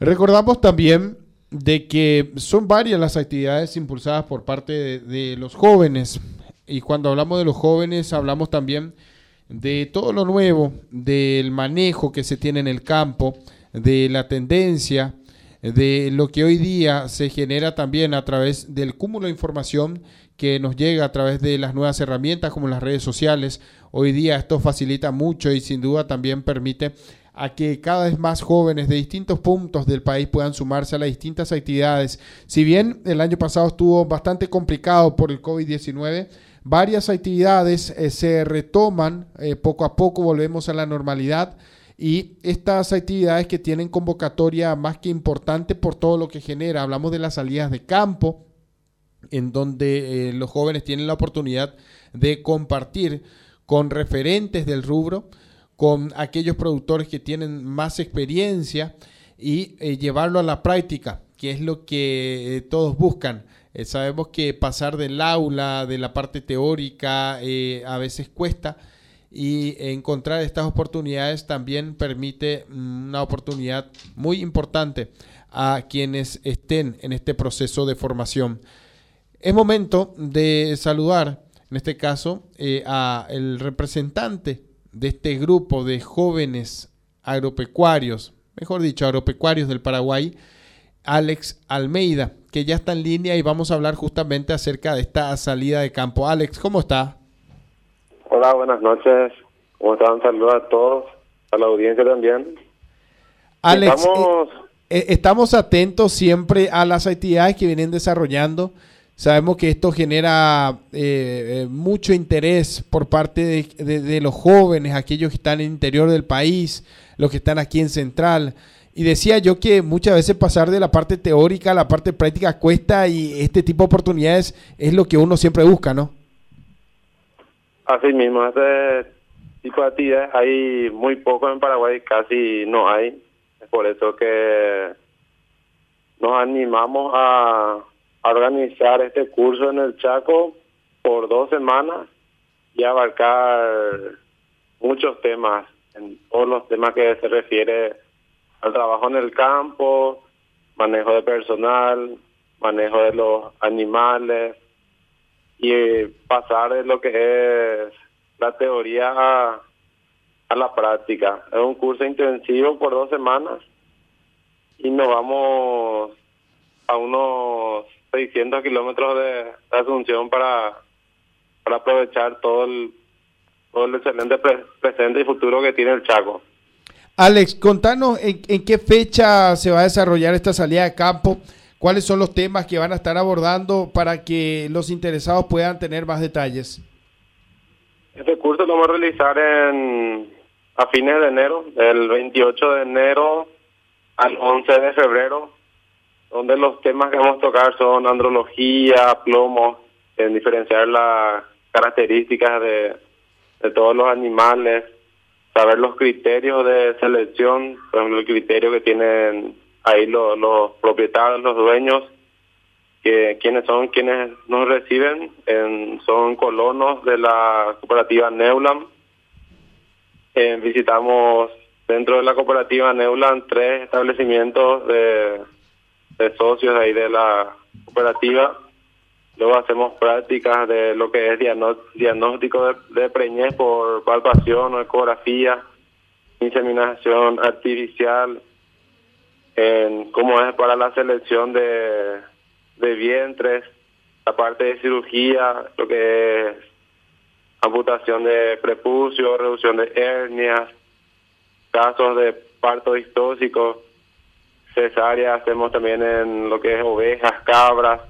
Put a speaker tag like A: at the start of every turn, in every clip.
A: Recordamos también de que son varias las actividades impulsadas por parte de, los jóvenes. Y cuando hablamos de los jóvenes, hablamos también de todo lo nuevo, del manejo que se tiene en el campo, de la tendencia, de lo que hoy día se genera también a través del cúmulo de información que nos llega a través de las nuevas herramientas como las redes sociales. Hoy día esto facilita mucho y sin duda también permite a que cada vez más jóvenes de distintos puntos del país puedan sumarse a las distintas actividades. Si bien el año pasado estuvo bastante complicado por el COVID-19, varias actividades eh, se retoman, eh, poco a poco volvemos a la normalidad y estas actividades que tienen convocatoria más que importante por todo lo que genera, hablamos de las salidas de campo, en donde eh, los jóvenes tienen la oportunidad de compartir con referentes del rubro, con aquellos productores que tienen más experiencia y eh, llevarlo a la práctica, que es lo que eh, todos buscan. Eh, sabemos que pasar del aula, de la parte teórica, a veces cuesta y encontrar estas oportunidades también permite mm, una oportunidad muy importante a quienes estén en este proceso de formación. Es momento de saludar, en este caso, a el representante de este grupo de jóvenes agropecuarios, mejor dicho, agropecuarios del Paraguay, Alex Almeida, que ya está en línea y vamos a hablar justamente acerca de esta salida de campo. Alex, ¿cómo está?
B: Hola, buenas noches. ¿Cómo están? Un saludo a todos, a la audiencia también.
A: Alex, estamos... Eh, eh, estamos atentos siempre a las actividades que vienen desarrollando Sabemos que esto genera eh, eh, mucho interés por parte de, los jóvenes, aquellos que están en el interior del país, los que están aquí en Central. Y decía yo que muchas veces pasar de la parte teórica a la parte práctica cuesta y este tipo de oportunidades es lo que uno siempre busca, ¿no?
B: Así mismo, este tipo de actividades hay muy poco en Paraguay, casi no hay. Por eso que nos animamos a organizar este curso en el Chaco por dos semanas y abarcar muchos temas, en todos los temas que se refiere al trabajo en el campo, manejo de personal, manejo de los animales y pasar de lo que es la teoría a, a la práctica. Es un curso intensivo por dos semanas y nos vamos a unos 600 kilómetros de, Asunción para, para aprovechar todo el, todo el excelente presente y futuro que tiene el Chaco.
A: Alex, contanos en, qué fecha se va a desarrollar esta salida de campo, cuáles son los temas que van a estar abordando para que los interesados puedan tener más detalles.
B: Este curso lo vamos a realizar en, a fines de enero, del 28 de enero al 11 de febrero donde los temas que vamos a tocar son andrología, plomo, en diferenciar las características de, todos los animales, saber los criterios de selección, por ejemplo, el criterio que tienen ahí los, los propietarios, los dueños, que quienes son quienes nos reciben, son colonos de la cooperativa Neulam. Eh, visitamos dentro de la cooperativa Neulam tres establecimientos de de socios ahí de la cooperativa. Luego hacemos prácticas de lo que es diagnóstico de, de preñez por palpación o ecografía, inseminación artificial, en cómo es para la selección de, de vientres, la parte de cirugía, lo que es amputación de prepucio, reducción de hernias, casos de parto distóxico cesárea hacemos también en lo que es ovejas, cabras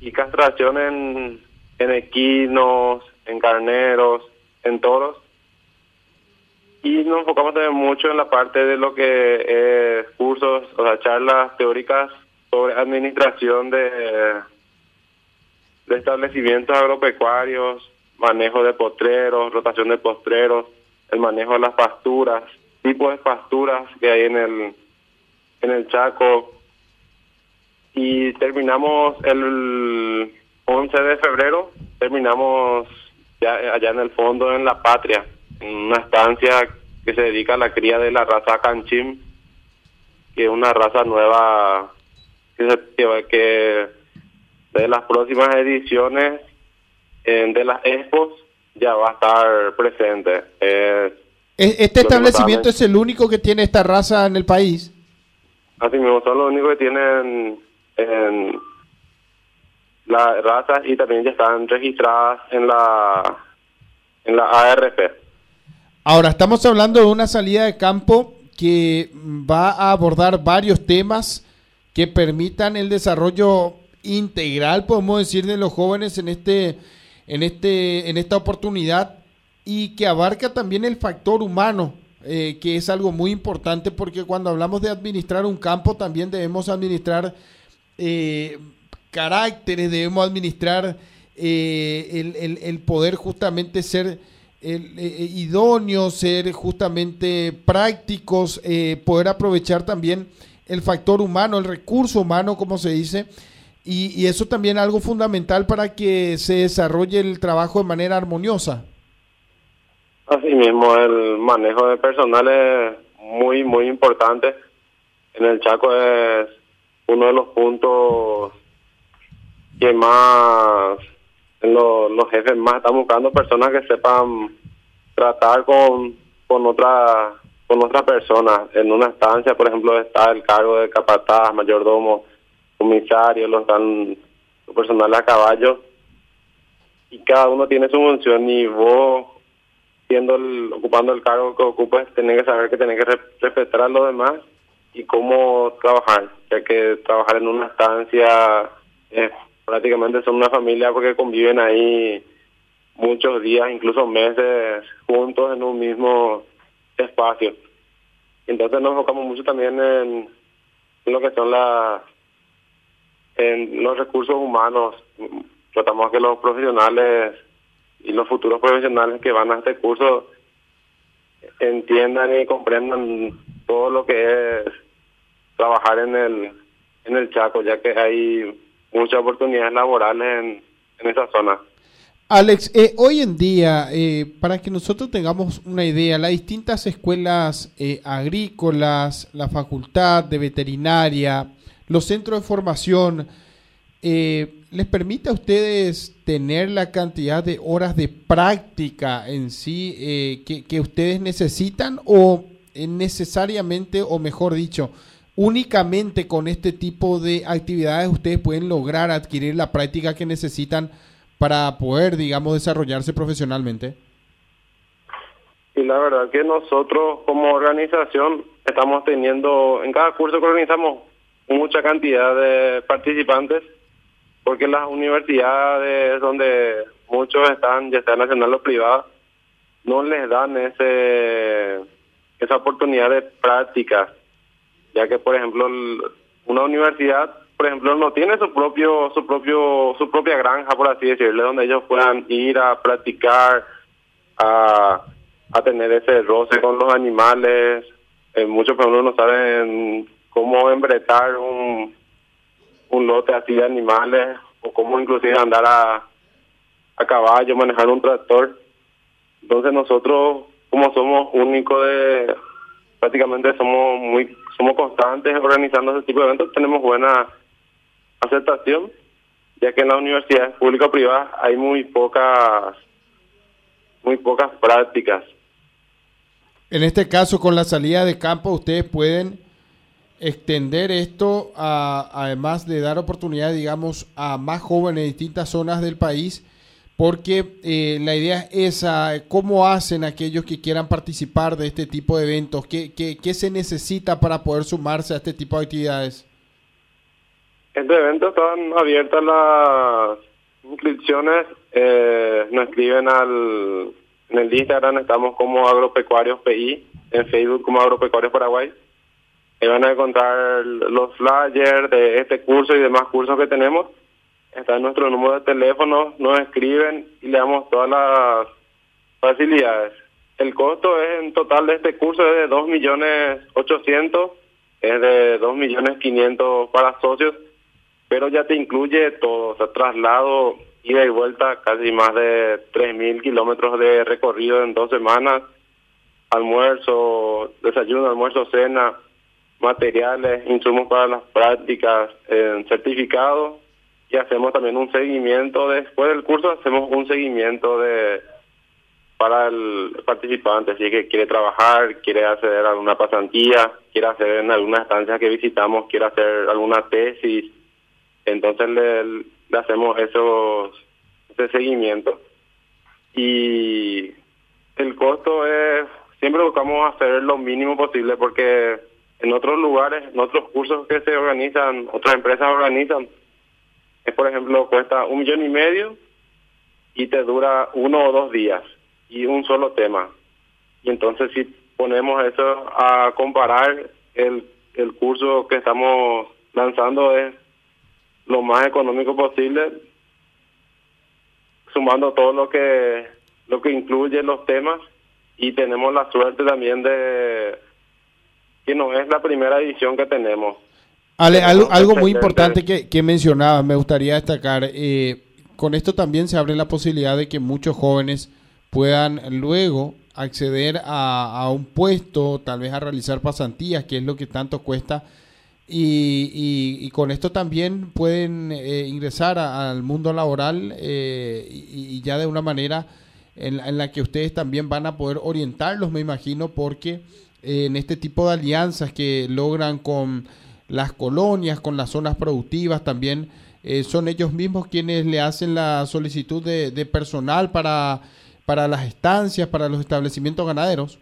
B: y castración en, en equinos, en carneros, en toros. Y nos enfocamos también mucho en la parte de lo que es cursos, o sea, charlas teóricas sobre administración de, de establecimientos agropecuarios, manejo de postreros, rotación de postreros, el manejo de las pasturas, tipos de pasturas que hay en el en el Chaco y terminamos el 11 de febrero, terminamos ya allá en el fondo en La Patria, en una estancia que se dedica a la cría de la raza canchim, que es una raza nueva que, que de las próximas ediciones de las expos ya va a estar presente.
A: ¿Este establecimiento es el único que tiene esta raza en el país?
B: Así mismo, son los únicos que tienen en las razas y también ya están registradas en la en la ARP.
A: Ahora, estamos hablando de una salida de campo que va a abordar varios temas que permitan el desarrollo integral, podemos decir, de los jóvenes en este en este en esta oportunidad y que abarca también el factor humano, eh, que es algo muy importante porque cuando hablamos de administrar un campo también debemos administrar eh, caracteres, debemos administrar eh, el, poder justamente ser idóneos, ser justamente prácticos, poder aprovechar también el factor humano, el recurso humano, como se dice, y, y eso también es algo fundamental para que se desarrolle el trabajo de manera armoniosa.
B: Así mismo, el manejo de personal es muy, muy importante. En el Chaco es uno de los puntos que más los, los jefes más están buscando personas que sepan tratar con, con otra con otras personas. En una estancia, por ejemplo, está el cargo de capataz, mayordomo, comisario, los están los personales a caballo y cada uno tiene su función y vos siendo ocupando el cargo que ocupes, tenés que saber que tenés que respetar a los demás y cómo trabajar, ya que trabajar en una estancia es, prácticamente son una familia porque conviven ahí muchos días, incluso meses juntos en un mismo espacio. Entonces nos enfocamos mucho también en, lo que son las en los recursos humanos. Tratamos que los profesionales y los futuros profesionales que van a este curso entiendan y comprendan todo lo que es trabajar en el en el Chaco, ya que hay muchas oportunidades laborales en, en esa zona.
A: Alex, eh, hoy en día, eh, para que nosotros tengamos una idea, las distintas escuelas eh, agrícolas, la facultad de veterinaria, los centros de formación, ¿les permite a ustedes tener la cantidad de horas de práctica en sí que, que, ustedes necesitan o necesariamente, o mejor dicho, únicamente con este tipo de actividades ustedes pueden lograr adquirir la práctica que necesitan? para poder, digamos, desarrollarse profesionalmente?
B: Y la verdad que nosotros como organización estamos teniendo, en cada curso que organizamos, mucha cantidad de participantes, porque las universidades donde muchos están, ya sea nacional o privada, no les dan ese esa oportunidad de práctica, ya que por ejemplo una universidad por ejemplo, no tiene su propio, su propio, su propia granja, por así decirlo, donde ellos puedan ir a practicar, a, a tener ese roce con los animales. Eh, muchos, por ejemplo, no saben cómo embretar un, un lote así de animales o cómo inclusive andar a, a caballo, manejar un tractor. Entonces nosotros, como somos únicos de, prácticamente somos muy, somos constantes organizando ese tipo de eventos, tenemos buena aceptación, ya que en las universidades públicas o privadas hay muy pocas, muy pocas prácticas.
A: En este caso, con la salida de campo, ustedes pueden extender esto, a, además de dar oportunidad, digamos, a más jóvenes en distintas zonas del país, porque eh, la idea es esa, cómo hacen aquellos que quieran participar de este tipo de eventos, qué, qué, qué se necesita para poder sumarse a este tipo de actividades.
B: Este evento están abiertas las inscripciones. Eh, nos escriben al en el Instagram estamos como Agropecuarios PI, en Facebook como Agropecuarios Paraguay. Ahí van a encontrar los flyers de este curso y demás cursos que tenemos. Está nuestro número de teléfono, nos escriben y le damos todas las facilidades. El costo es en total de este curso es de dos millones ochocientos, es de dos millones quinientos para socios pero ya te incluye todo, o sea, traslado, ida y vuelta, casi más de 3.000 kilómetros de recorrido en dos semanas, almuerzo, desayuno, almuerzo, cena, materiales, insumos para las prácticas, eh, certificados y hacemos también un seguimiento después del curso hacemos un seguimiento de para el participante si es que quiere trabajar quiere hacer alguna pasantía quiere hacer en alguna estancia que visitamos quiere hacer alguna tesis entonces le, le hacemos esos ese seguimiento. Y el costo es siempre buscamos hacer lo mínimo posible porque en otros lugares en otros cursos que se organizan otras empresas organizan por ejemplo, cuesta un millón y medio y te dura uno o dos días y un solo tema. Y entonces si ponemos eso a comparar, el, el curso que estamos lanzando es lo más económico posible, sumando todo lo que lo que incluye los temas y tenemos la suerte también de que no es la primera edición que tenemos.
A: Algo, muy importante que, que mencionaba, me gustaría destacar, eh, con esto también se abre la posibilidad de que muchos jóvenes puedan luego acceder a, un puesto, tal vez a realizar pasantías, que es lo que tanto cuesta, y, con esto también pueden eh, ingresar al mundo laboral eh, y, ya de una manera en, en, la que ustedes también van a poder orientarlos, me imagino, porque en este tipo de alianzas que logran con las colonias, con las zonas productivas también. Eh, son ellos mismos quienes le hacen la solicitud de, personal para, para las estancias, para los establecimientos ganaderos.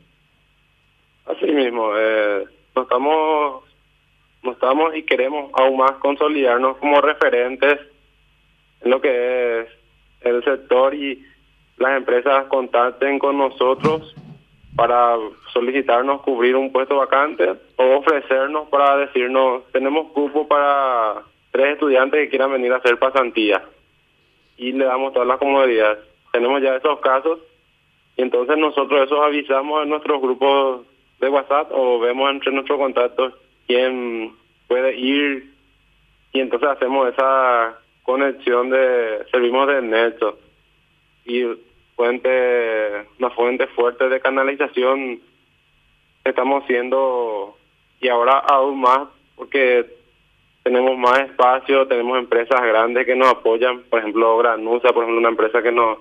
B: Así mismo, eh, nos estamos, nos estamos y queremos aún más consolidarnos como referentes en lo que es el sector y las empresas contacten con nosotros para solicitarnos cubrir un puesto vacante o ofrecernos para decirnos, tenemos cupo para tres estudiantes que quieran venir a hacer pasantía y le damos todas las comodidades. Tenemos ya esos casos. Y entonces nosotros eso avisamos en nuestros grupos de WhatsApp o vemos entre nuestros contactos quién puede ir. Y entonces hacemos esa conexión de servimos de neto y fuente, una fuente fuerte de canalización estamos siendo y ahora aún más porque tenemos más espacio, tenemos empresas grandes que nos apoyan, por ejemplo Granusa, por ejemplo una empresa que nos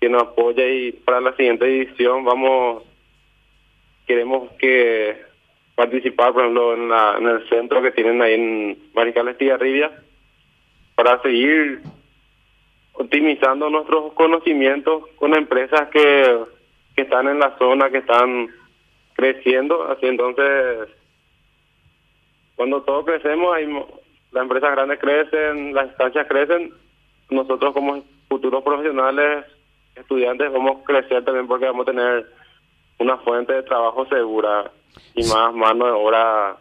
B: que nos apoya y para la siguiente edición vamos queremos que participar por ejemplo en, la, en el centro que tienen ahí en Mariscal Estigarribia para seguir optimizando nuestros conocimientos con empresas que, que están en la zona, que están creciendo. Así entonces, cuando todos crecemos, hay, las empresas grandes crecen, las instancias crecen, nosotros como futuros profesionales, estudiantes, vamos a crecer también porque vamos a tener una fuente de trabajo segura y más mano de obra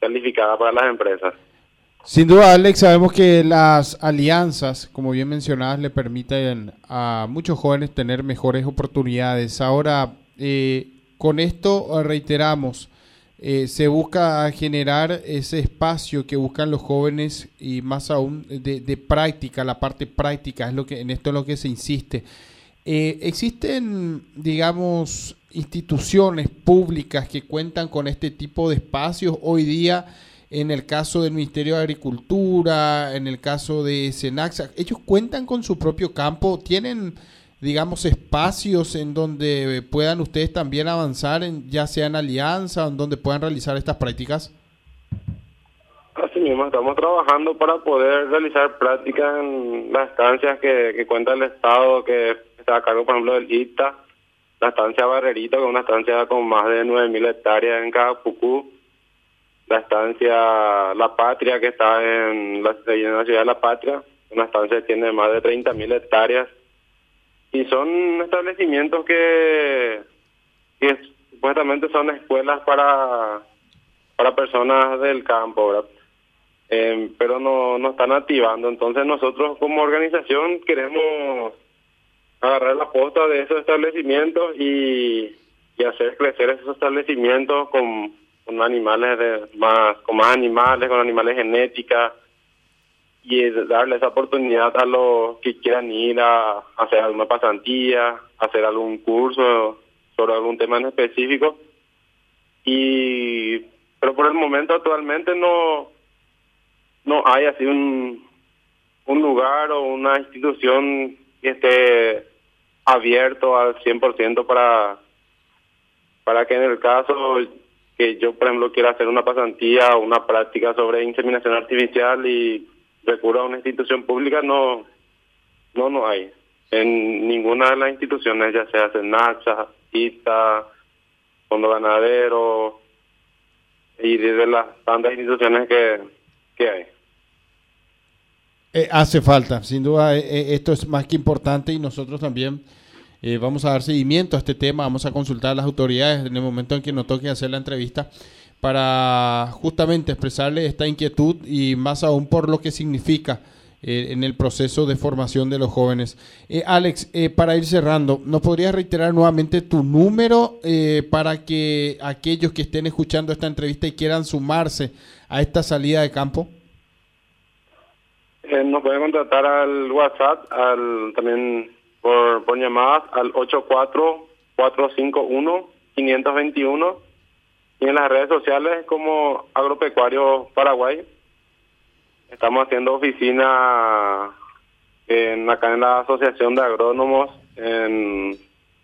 B: calificada para las empresas.
A: Sin duda, Alex, sabemos que las alianzas, como bien mencionadas, le permiten a muchos jóvenes tener mejores oportunidades. Ahora, eh, con esto reiteramos, eh, se busca generar ese espacio que buscan los jóvenes y más aún de, práctica, la parte práctica, es lo que en esto es lo que se insiste. Eh, existen, digamos, instituciones públicas que cuentan con este tipo de espacios hoy día en el caso del Ministerio de Agricultura, en el caso de Senaxa, ellos cuentan con su propio campo, tienen, digamos, espacios en donde puedan ustedes también avanzar, en, ya sea en alianza, en donde puedan realizar estas prácticas.
B: Así mismo, estamos trabajando para poder realizar prácticas en las estancias que, cuenta el Estado, que está a cargo, por ejemplo, del ITA, la estancia Barrerito, que es una estancia con más de 9.000 hectáreas en Capucú la estancia La Patria, que está en la, ciudad de La Patria, una estancia que tiene más de 30.000 hectáreas. Y son establecimientos que, que supuestamente son escuelas para, para personas del campo, em, pero no, no están activando. Entonces nosotros como organización queremos agarrar la posta de esos establecimientos y hacer crecer esos establecimientos con con animales de más con más animales con animales genética y darle esa oportunidad a los que quieran ir a, hacer alguna pasantía hacer algún curso sobre algún tema en específico. Y pero por el momento actualmente no no hay así un un lugar o una institución que esté abierto al 100% para para que en el caso que yo por ejemplo quiera hacer una pasantía o una práctica sobre inseminación artificial y recurra a una institución pública no no no hay en ninguna de las instituciones ya sea SENACHA, ITA, Fondo Ganadero y de las tantas instituciones que, que hay.
A: Eh, hace falta, sin duda, eh, eh, esto es más que importante y nosotros también vamos a dar seguimiento a este tema, vamos a consultar a las autoridades en el momento en que nos toque hacer la entrevista para justamente expresarle esta inquietud y más aún por lo que significa en el proceso de formación de los jóvenes. Alex, para ir cerrando, ¿nos podrías reiterar nuevamente tu número para que aquellos que estén escuchando esta entrevista y quieran sumarse a esta salida de campo?
B: Eh, nos pueden contactar al WhatsApp, al también por, llamadas al 84451-521 y en las redes sociales como Agropecuario Paraguay. Estamos haciendo oficina acá en la Asociación de Agrónomos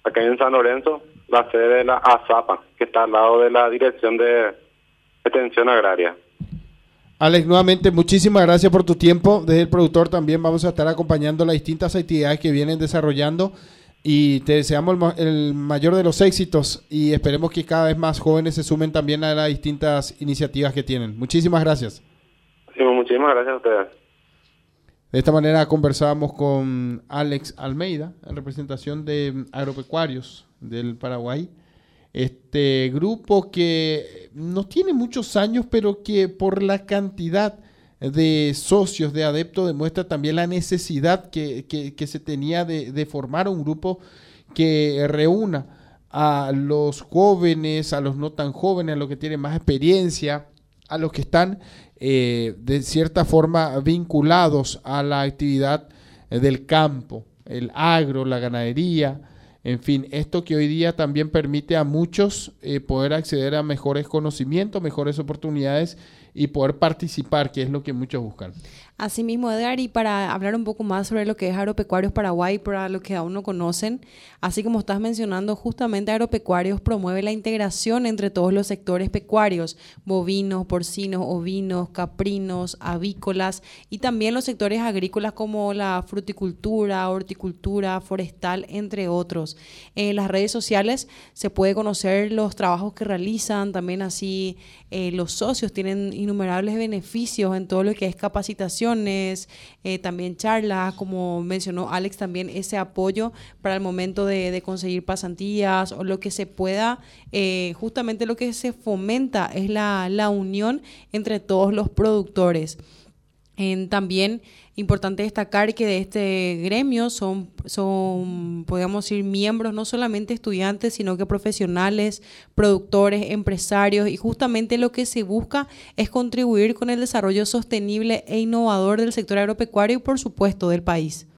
B: acá en San Lorenzo, la sede de la ASAPA, que está al lado de la Dirección de Extensión Agraria.
A: Alex, nuevamente muchísimas gracias por tu tiempo. Desde el productor también vamos a estar acompañando las distintas actividades que vienen desarrollando y te deseamos el, mayor de los éxitos y esperemos que cada vez más jóvenes se sumen también a las distintas iniciativas que tienen. Muchísimas gracias.
B: Sí, muchísimas gracias a ustedes.
A: De esta manera conversábamos con Alex Almeida, en representación de agropecuarios del Paraguay este grupo que no tiene muchos años, pero que por la cantidad de socios, de adeptos, demuestra también la necesidad que, se tenía de, formar un grupo que reúna a los jóvenes, a los no tan jóvenes, a los que tienen más experiencia, a los que están eh, de cierta forma vinculados a la actividad del campo, el agro, la ganadería, en fin, esto que hoy día también permite a muchos eh, poder acceder a mejores conocimientos, mejores oportunidades y poder participar, que es lo que muchos buscan.
C: Asimismo, Edgar, y para hablar un poco más sobre lo que es Agropecuarios Paraguay, para los que aún no conocen, así como estás mencionando, justamente Agropecuarios promueve la integración entre todos los sectores pecuarios, bovinos, porcinos, ovinos, caprinos, avícolas y también los sectores agrícolas como la fruticultura, horticultura, forestal, entre otros. En las redes sociales se puede conocer los trabajos que realizan, también así eh, los socios tienen innumerables beneficios en todo lo que es capacitaciones, eh, también charlas, como mencionó Alex, también ese apoyo para el momento de, conseguir pasantías o lo que se pueda, eh, justamente lo que se fomenta es la, la unión entre todos los productores. En, también Importante destacar que de este gremio son, son, podríamos decir, miembros no solamente estudiantes, sino que profesionales, productores, empresarios, y justamente lo que se busca es contribuir con el desarrollo sostenible e innovador del sector agropecuario y, por supuesto, del país.